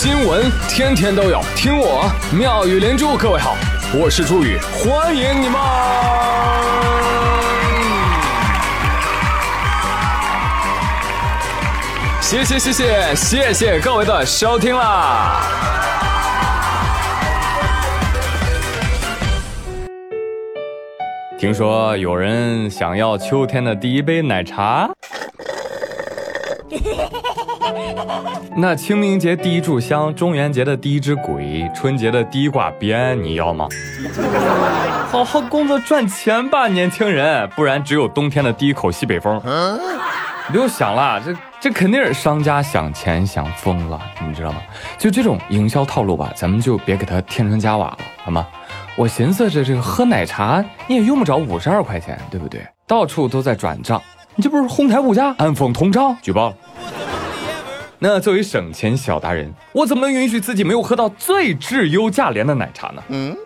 新闻天天都有，听我妙语连珠。各位好，我是朱宇，欢迎你们！谢谢谢谢谢谢各位的收听啦！听说有人想要秋天的第一杯奶茶。那清明节第一炷香，中元节的第一只鬼，春节的第一挂鞭，你要吗？好好工作赚钱吧，年轻人，不然只有冬天的第一口西北风。不用想了，这这肯定是商家想钱想疯了，你知道吗？就这种营销套路吧，咱们就别给它添砖加瓦了，好吗？我寻思着这个喝奶茶，你也用不着五十二块钱，对不对？到处都在转账，你这不是哄抬物价、暗讽通胀？举报了。那作为省钱小达人，我怎么能允许自己没有喝到最质优价廉的奶茶呢？嗯，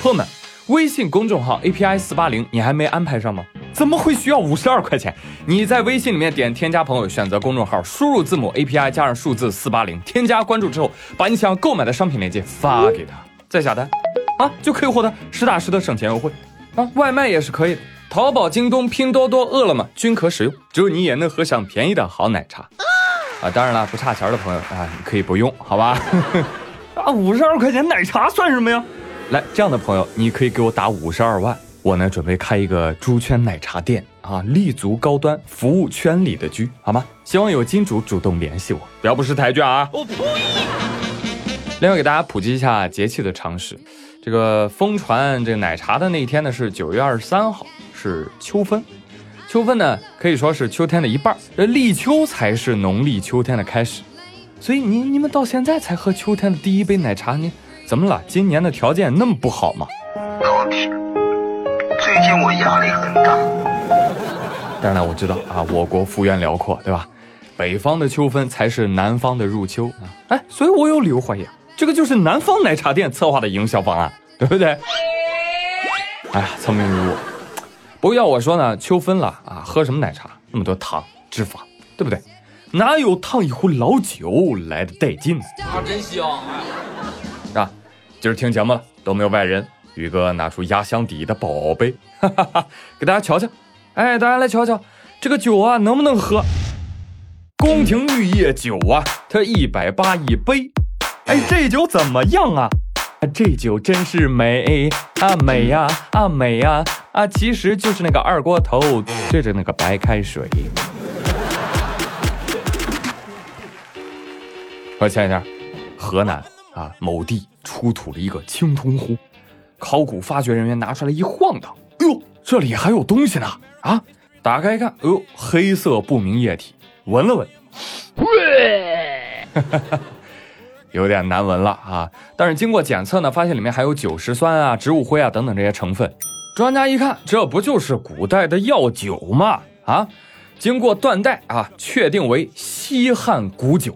朋友们，微信公众号 API 四八零，你还没安排上吗？怎么会需要五十二块钱？你在微信里面点添加朋友，选择公众号，输入字母 API 加上数字四八零，添加关注之后，把你想要购买的商品链接发给他，再下单，啊，就可以获得实打实的省钱优惠。啊，外卖也是可以的，淘宝、京东、拼多多、饿了么均可使用，只有你也能喝上便宜的好奶茶。啊，当然了，不差钱的朋友啊，你可以不用，好吧？啊，五十二块钱奶茶算什么呀？来，这样的朋友，你可以给我打五十二万，我呢准备开一个猪圈奶茶店啊，立足高端，服务圈里的居，好吗？希望有金主主动联系我，不要不识抬举啊！我呸！另外给大家普及一下节气的常识，这个疯传这个奶茶的那一天呢是九月二十三号，是秋分。秋分呢，可以说是秋天的一半儿，立秋才是农历秋天的开始，所以你你们到现在才喝秋天的第一杯奶茶，你怎么了？今年的条件那么不好吗？老铁，最近我压力很大。当然我知道啊，我国幅员辽阔，对吧？北方的秋分才是南方的入秋啊！哎，所以我有理由怀疑，这个就是南方奶茶店策划的营销方案，对不对？哎呀，聪明如我。不要我说呢，秋分了啊，喝什么奶茶？那么多糖、脂肪，对不对？哪有烫一壶老酒来的带劲呢？啊，真香！啊，今儿听节目了都没有外人，宇哥拿出压箱底的宝贝，哈哈哈，给大家瞧瞧。哎，大家来瞧瞧，这个酒啊，能不能喝？宫廷玉液酒啊，它一百八一杯。哎，这酒怎么样啊？这酒真是美啊美呀啊美呀啊！其实就是那个二锅头兑着那个白开水。我前一天，河南啊某地出土了一个青铜壶，考古发掘人员拿出来一晃荡，哎呦，这里还有东西呢！啊，打开一看，哎呦，黑色不明液体，闻了闻，有点难闻了啊！但是经过检测呢，发现里面还有酒石酸啊、植物灰啊等等这些成分。专家一看，这不就是古代的药酒吗？啊，经过断代啊，确定为西汉古酒。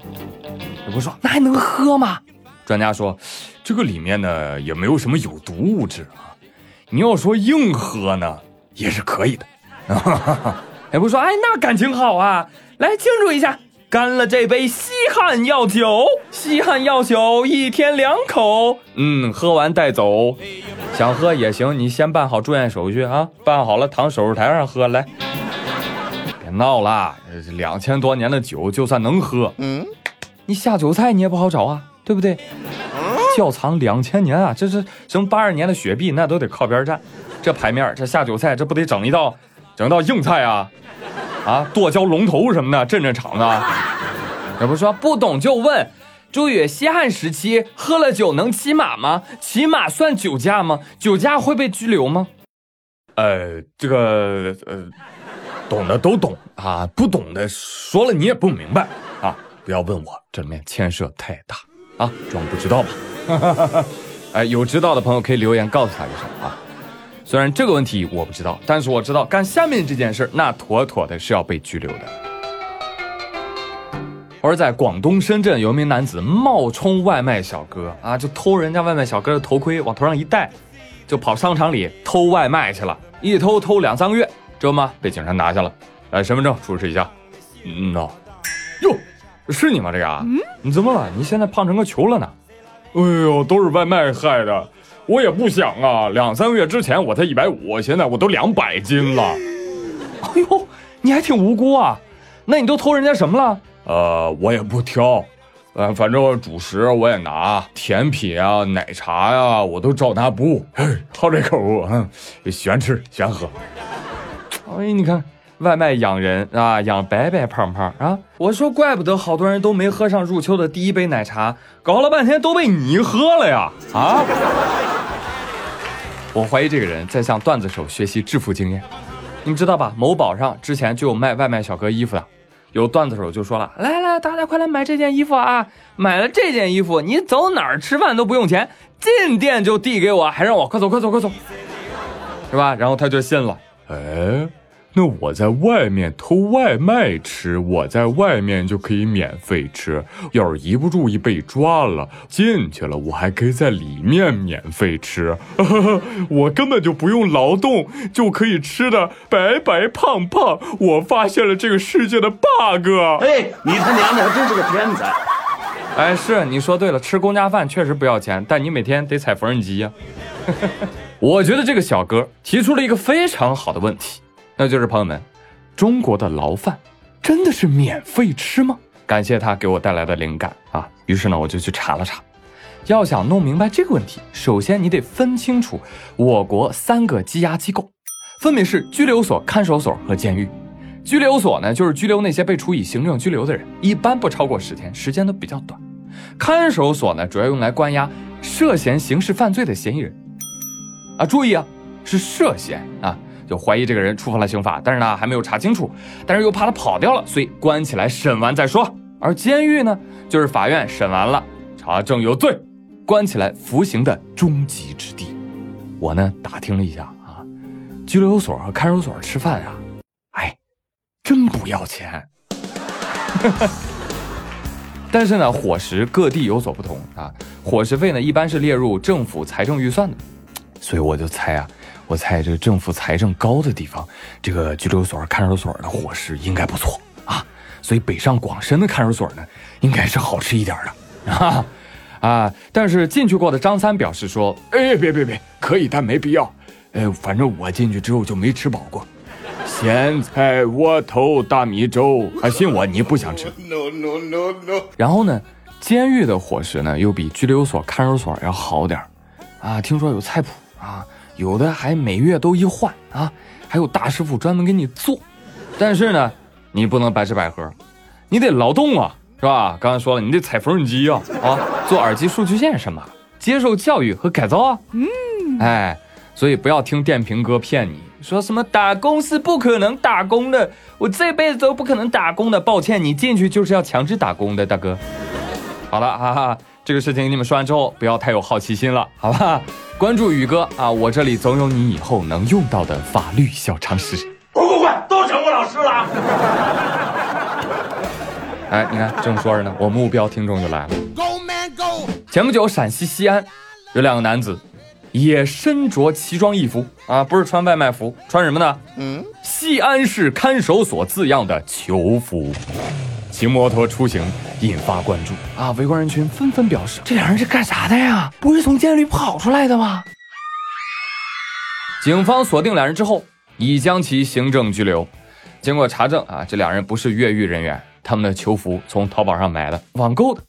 有不说那还能喝吗？专家说，这个里面呢也没有什么有毒物质啊。你要说硬喝呢，也是可以的。也不说，哎，那感情好啊，来庆祝一下。干了这杯西汉药酒，西汉药酒一天两口，嗯，喝完带走，想喝也行，你先办好住院手续啊，办好了躺手术台上喝来。别闹了，两千多年的酒就算能喝，嗯，你下酒菜你也不好找啊，对不对？窖藏两千年啊，这是什么八二年的雪碧那都得靠边站，这牌面这下酒菜这不得整一道，整道硬菜啊？啊，剁椒龙头什么的，镇镇场子。这不说不懂就问。朱宇，西汉时期喝了酒能骑马吗？骑马算酒驾吗？酒驾会被拘留吗？呃，这个呃，懂的都懂啊，不懂的说了你也不明白啊。不要问我，这里面牵涉太大啊，装不知道吧。哎，有知道的朋友可以留言告诉他一声啊。虽然这个问题我不知道，但是我知道干下面这件事那妥妥的是要被拘留的。而在广东深圳，有一名男子冒充外卖小哥啊，就偷人家外卖小哥的头盔往头上一戴，就跑商场里偷外卖去了，一偷偷两三个月，知道吗？被警察拿下了。来，身份证出示一下。嗯呐，哟，是你吗？这个？嗯，你怎么了？你现在胖成个球了呢？哎呦，都是外卖害的。我也不想啊，两三个月之前我才一百五，现在我都两百斤了。哎呦，你还挺无辜啊。那你都偷人家什么了？呃，我也不挑，呃，反正主食我也拿，甜品啊、奶茶呀，我都照拿不误。好这口，嗯，喜欢吃，喜欢喝。哎，你看。外卖养人啊，养白白胖胖啊！我说，怪不得好多人都没喝上入秋的第一杯奶茶，搞了半天都被你喝了呀！啊！我怀疑这个人在向段子手学习致富经验。你们知道吧？某宝上之前就有卖外卖小哥衣服的，有段子手就说了：“来来，大家快来买这件衣服啊！买了这件衣服，你走哪儿吃饭都不用钱，进店就递给我，还让我快走快走快走，是吧？”然后他就信了。哎。那我在外面偷外卖吃，我在外面就可以免费吃。要是一不注意被抓了，进去了，我还可以在里面免费吃。我根本就不用劳动就可以吃的白白胖胖。我发现了这个世界的 bug。哎，你他娘的还真是个天才！哎，是你说对了，吃公家饭确实不要钱，但你每天得踩缝纫机呀。我觉得这个小哥提出了一个非常好的问题。那就是朋友们，中国的牢饭真的是免费吃吗？感谢他给我带来的灵感啊！于是呢，我就去查了查。要想弄明白这个问题，首先你得分清楚我国三个羁押机构，分别是拘留所、看守所和监狱。拘留所呢，就是拘留那些被处以行政拘留的人，一般不超过十天，时间都比较短。看守所呢，主要用来关押涉嫌刑事犯罪的嫌疑人。啊，注意啊，是涉嫌啊。就怀疑这个人触犯了刑法，但是呢还没有查清楚，但是又怕他跑掉了，所以关起来审完再说。而监狱呢，就是法院审完了，查证有罪，关起来服刑的终极之地。我呢打听了一下啊，拘留所和看守所吃饭啊，哎，真不要钱。但是呢，伙食各地有所不同啊，伙食费呢一般是列入政府财政预算的，所以我就猜啊。我猜这个政府财政高的地方，这个拘留所、看守所的伙食应该不错啊，所以北上广深的看守所呢，应该是好吃一点的啊啊！但是进去过的张三表示说：“哎，别别别，可以，但没必要。哎，反正我进去之后就没吃饱过，咸菜窝头大米粥，还信我，你不想吃。No no no no。然后呢，监狱的伙食呢，又比拘留所、看守所要好点啊，听说有菜谱啊。”有的还每月都一换啊，还有大师傅专门给你做，但是呢，你不能白吃白喝，你得劳动啊，是吧？刚才说了，你得踩缝纫机啊，啊，做耳机数据线什么，接受教育和改造啊，嗯，哎，所以不要听电瓶哥骗你，说什么打工是不可能打工的，我这辈子都不可能打工的，抱歉，你进去就是要强制打工的，大哥。好了，哈哈。这个事情你们说完之后，不要太有好奇心了，好吧？关注宇哥啊，我这里总有你以后能用到的法律小常识。快快快，都成我老师了！哎，你看，正说着呢，我目标听众就来了。前不久，陕西西安有两个男子也身着奇装异服啊，不是穿外卖服，穿什么呢？嗯，西安市看守所字样的囚服。骑摩托出行引发关注啊！围观人群纷纷表示：“这俩人是干啥的呀？不是从监狱里跑出来的吗？”警方锁定两人之后，已将其行政拘留。经过查证啊，这两人不是越狱人员，他们的囚服从淘宝上买的，网购的。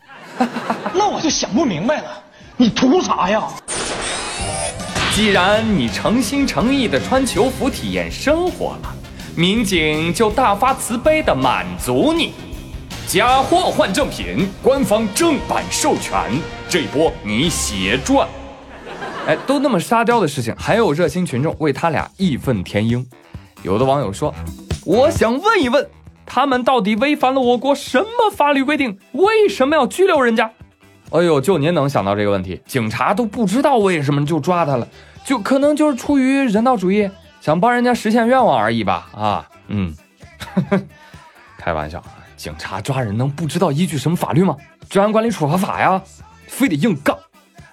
那我就想不明白了，你图啥呀？既然你诚心诚意的穿囚服体验生活了，民警就大发慈悲的满足你。假货换正品，官方正版授权，这波你血赚！哎，都那么沙雕的事情，还有热心群众为他俩义愤填膺。有的网友说：“我想问一问，他们到底违反了我国什么法律规定？为什么要拘留人家？”哎呦，就您能想到这个问题，警察都不知道为什么就抓他了，就可能就是出于人道主义，想帮人家实现愿望而已吧？啊，嗯，开玩笑。警察抓人能不知道依据什么法律吗？治安管理处罚法呀，非得硬杠。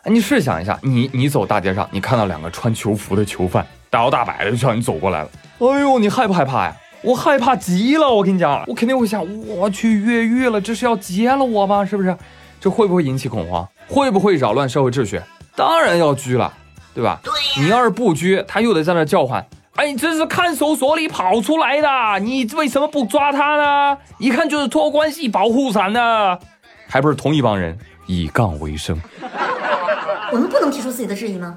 哎，你试想一下，你你走大街上，你看到两个穿囚服的囚犯，大摇大摆的就向你走过来了，哎呦，你害不害怕呀？我害怕极了。我跟你讲，我肯定会想，我去越狱了，这是要劫了我吗？是不是？这会不会引起恐慌？会不会扰乱社会秩序？当然要拘了，对吧？对你要是不拘，他又得在那叫唤。哎，这是看守所里跑出来的，你为什么不抓他呢？一看就是托关系保护伞的，还不是同一帮人，以杠为生。我们不能提出自己的质疑吗？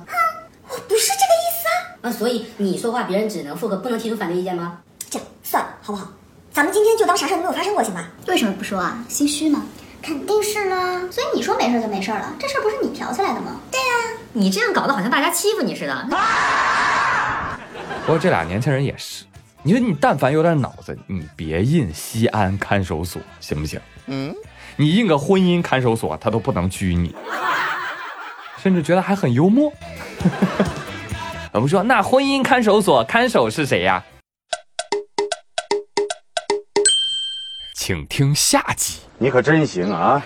我不是这个意思啊。啊，所以你说话别人只能附和，不能提出反对意见吗？这样算了，好不好？咱们今天就当啥事都没有发生过，行吧？为什么不说啊？心虚吗？肯定是啦。所以你说没事就没事了，这事儿不是你挑起来的吗？对呀、你这样搞得好像大家欺负你似的。不过这俩年轻人也是，你说你但凡有点脑子，你别印西安看守所，行不行？嗯，你印个婚姻看守所，他都不能拘你，甚至觉得还很幽默。我们说，那婚姻看守所看守是谁呀？请听下集。你可真行啊！